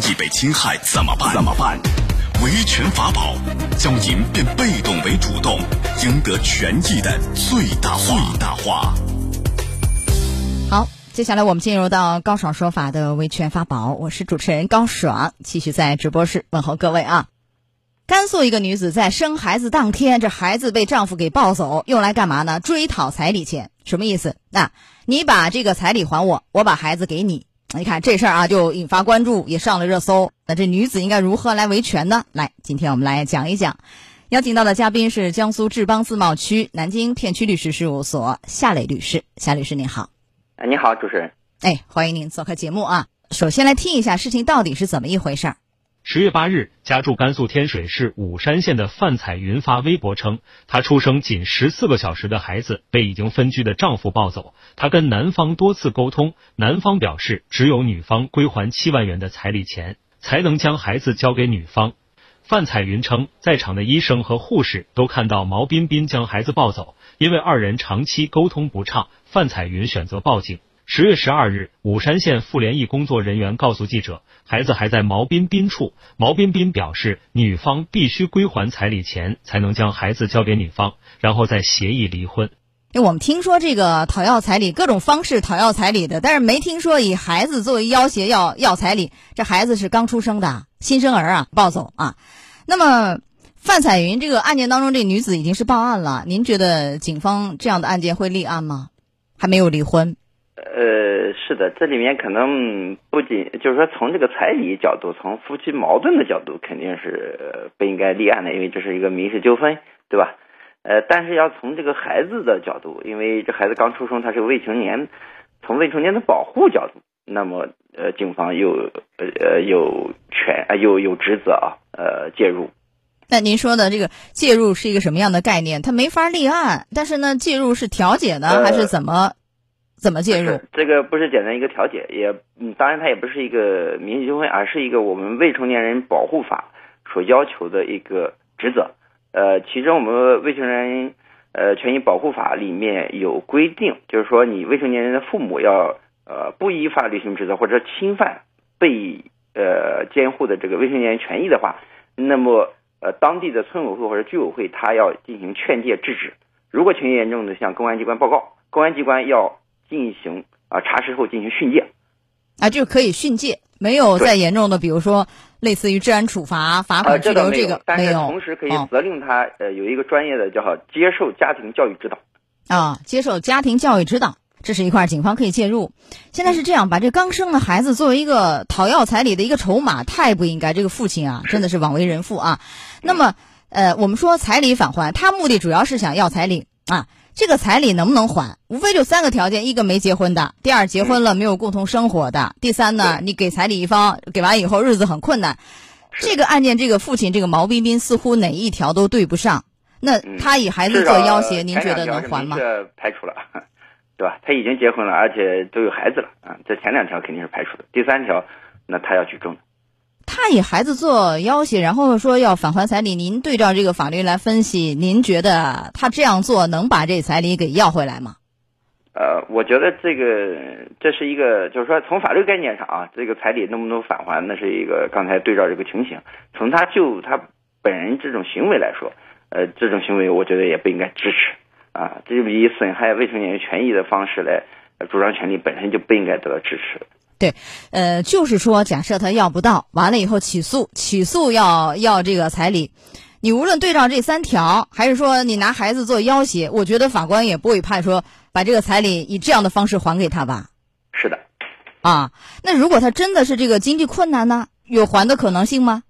益被侵害怎么办？怎么办？维权法宝，教您变被动为主动，赢得权益的最大化。最大化。好，接下来我们进入到高爽说法的维权法宝，我是主持人高爽，继续在直播室问候各位啊。甘肃一个女子在生孩子当天，这孩子被丈夫给抱走，用来干嘛呢？追讨彩礼钱，什么意思？那你把这个彩礼还我，我把孩子给你。你看这事儿啊，就引发关注，也上了热搜。那这女子应该如何来维权呢？来，今天我们来讲一讲。邀请到的嘉宾是江苏志邦自贸区南京片区律师事务所夏磊律师。夏律师您好。哎，你好，主持人。哎，欢迎您做客节目啊。首先来听一下事情到底是怎么一回事儿。十月八日，家住甘肃天水市武山县的范彩云发微博称，她出生仅十四个小时的孩子被已经分居的丈夫抱走。她跟男方多次沟通，男方表示只有女方归还七万元的彩礼钱，才能将孩子交给女方。范彩云称，在场的医生和护士都看到毛彬彬将孩子抱走，因为二人长期沟通不畅，范彩云选择报警。十月十二日，武山县妇联一工作人员告诉记者，孩子还在毛彬彬处。毛彬彬表示，女方必须归还彩礼钱，才能将孩子交给女方，然后再协议离婚。哎，我们听说这个讨要彩礼，各种方式讨要彩礼的，但是没听说以孩子作为要挟要要彩礼。这孩子是刚出生的新生儿啊，抱走啊。那么范彩云这个案件当中，这女子已经是报案了。您觉得警方这样的案件会立案吗？还没有离婚。呃，是的，这里面可能不仅就是说从这个彩礼角度，从夫妻矛盾的角度，肯定是不应该立案的，因为这是一个民事纠纷，对吧？呃，但是要从这个孩子的角度，因为这孩子刚出生，他是未成年，从未成年的保护角度，那么呃，警方有呃呃有权啊有有职责啊呃介入。那您说的这个介入是一个什么样的概念？他没法立案，但是呢，介入是调解呢，还是怎么？怎么介入？这个不是简单一个调解，也嗯，当然它也不是一个民事纠纷，而是一个我们未成年人保护法所要求的一个职责。呃，其中我们未成年人呃权益保护法里面有规定，就是说你未成年人的父母要呃不依法履行职责或者侵犯被呃监护的这个未成年人权益的话，那么呃当地的村委会或者居委会他要进行劝诫制止，如果情节严重的向公安机关报告，公安机关要。进行啊查实后进行训诫，啊就可以训诫，没有再严重的，比如说类似于治安处罚、罚款拘留这个没有，同时可以责令他呃有一个专业的叫接受家庭教育指导啊，接受家庭教育指导，这是一块警方可以介入。现在是这样，把这刚生的孩子作为一个讨要彩礼的一个筹码，太不应该。这个父亲啊，真的是枉为人父啊。那么呃，我们说彩礼返还，他目的主要是想要彩礼啊。这个彩礼能不能还？无非就三个条件：一个没结婚的，第二结婚了没有共同生活的，第三呢，你给彩礼一方给完以后日子很困难。这个案件，这个父亲这个毛彬彬似乎哪一条都对不上。那他以孩子做要挟，您觉得能还吗？排除了，对吧？他已经结婚了，而且都有孩子了啊。这前两条肯定是排除的。第三条，那他要举证。他以孩子做要挟，然后说要返还彩礼。您对照这个法律来分析，您觉得他这样做能把这彩礼给要回来吗？呃，我觉得这个这是一个，就是说从法律概念上啊，这个彩礼能不能返还，那是一个刚才对照这个情形。从他就他本人这种行为来说，呃，这种行为我觉得也不应该支持啊。这就以损害未成年人权益的方式来主张权利，本身就不应该得到支持。对，呃，就是说，假设他要不到，完了以后起诉，起诉要要这个彩礼，你无论对照这三条，还是说你拿孩子做要挟，我觉得法官也不会判说把这个彩礼以这样的方式还给他吧？是的，啊，那如果他真的是这个经济困难呢，有还的可能性吗？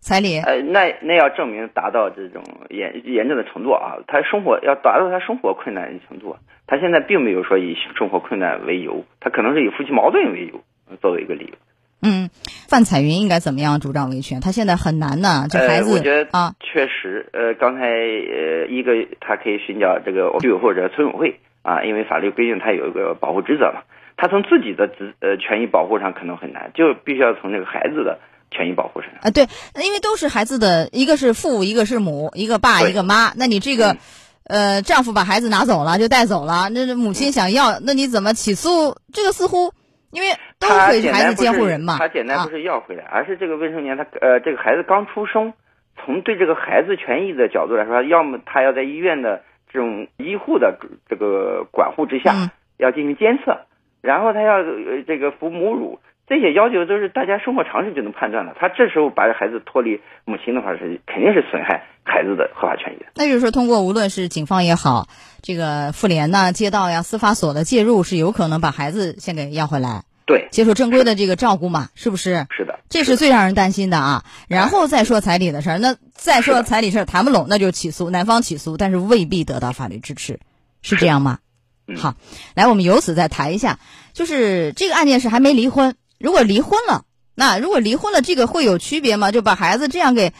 彩礼？呃，那那要证明达到这种严严重的程度啊，他生活要达到他生活困难的程度，他现在并没有说以生活困难为由，他可能是以夫妻矛盾为由。作为一个理由，嗯，范彩云应该怎么样主张维权？他现在很难呢，这孩子我觉得啊，确实，呃，刚才呃，一个他可以寻找这个居委或者村委会啊，因为法律规定他有一个保护职责嘛。他从自己的职呃权益保护上可能很难，就必须要从这个孩子的权益保护上啊。对，因为都是孩子的，一个是父，一个是母，一个爸，一个妈。那你这个呃，丈夫把孩子拿走了，就带走了，那母亲想要，那你怎么起诉？这个似乎。因为都他会孩子简单不是监护人嘛？他简单啊不是要回来，而是这个未成年他呃这个孩子刚出生，从对这个孩子权益的角度来说，要么他要在医院的这种医护的这个管护之下，嗯要进行监测，然后他要呃这个服母乳，这些要求都是大家生活常识就能判断的。他这时候把孩子脱离母亲的话，是肯定是损害孩子的合法权益的。那就是说，通过无论是警方也好，这个妇联呐、街道呀、司法所的介入，是有可能把孩子先给要回来，对，接受正规的这个照顾嘛？是不是？是的，这是最让人担心的啊！然后再说彩礼的事儿，那再说彩礼事儿谈不拢，那就起诉，男方起诉，但是未必得到法律支持，是这样吗？嗯好，来，我们由此再谈一下，就是这个案件是还没离婚，如果离婚了，那如果离婚了，这个会有区别吗？就把孩子这样给，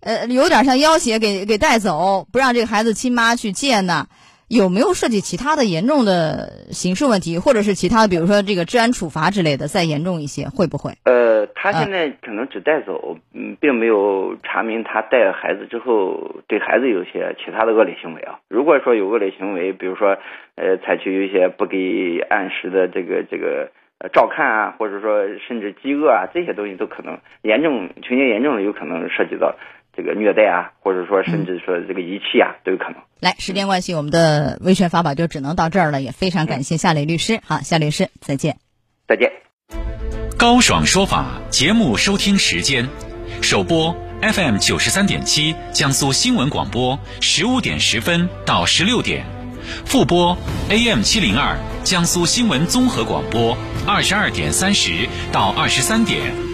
呃，有点像要挟给给带走，不让这个孩子亲妈去见呢？有没有涉及其他的严重的刑事问题，或者是其他的，比如说这个治安处罚之类的，再严重一些，会不会？呃，他现在可能只带走，嗯，并没有查明他带孩子之后对孩子有些其他的恶劣行为啊。如果说有恶劣行为，比如说，呃，采取一些不给按时的这个这个呃照看啊，或者说甚至饥饿啊，这些东西都可能严重，情节严重的，有可能涉及到这个虐待啊，或者说甚至说这个遗弃啊，都有可能。来，时间关系，我们的维权法宝就只能到这儿了，也非常感谢夏磊律师。好，夏律师，再见。再见。高爽说法节目收听时间：首播 FM 九十三点七，江苏新闻广播十五点十分到十六点；复播 AM 七零二，江苏新闻综合广播二十二点三十到二十三点。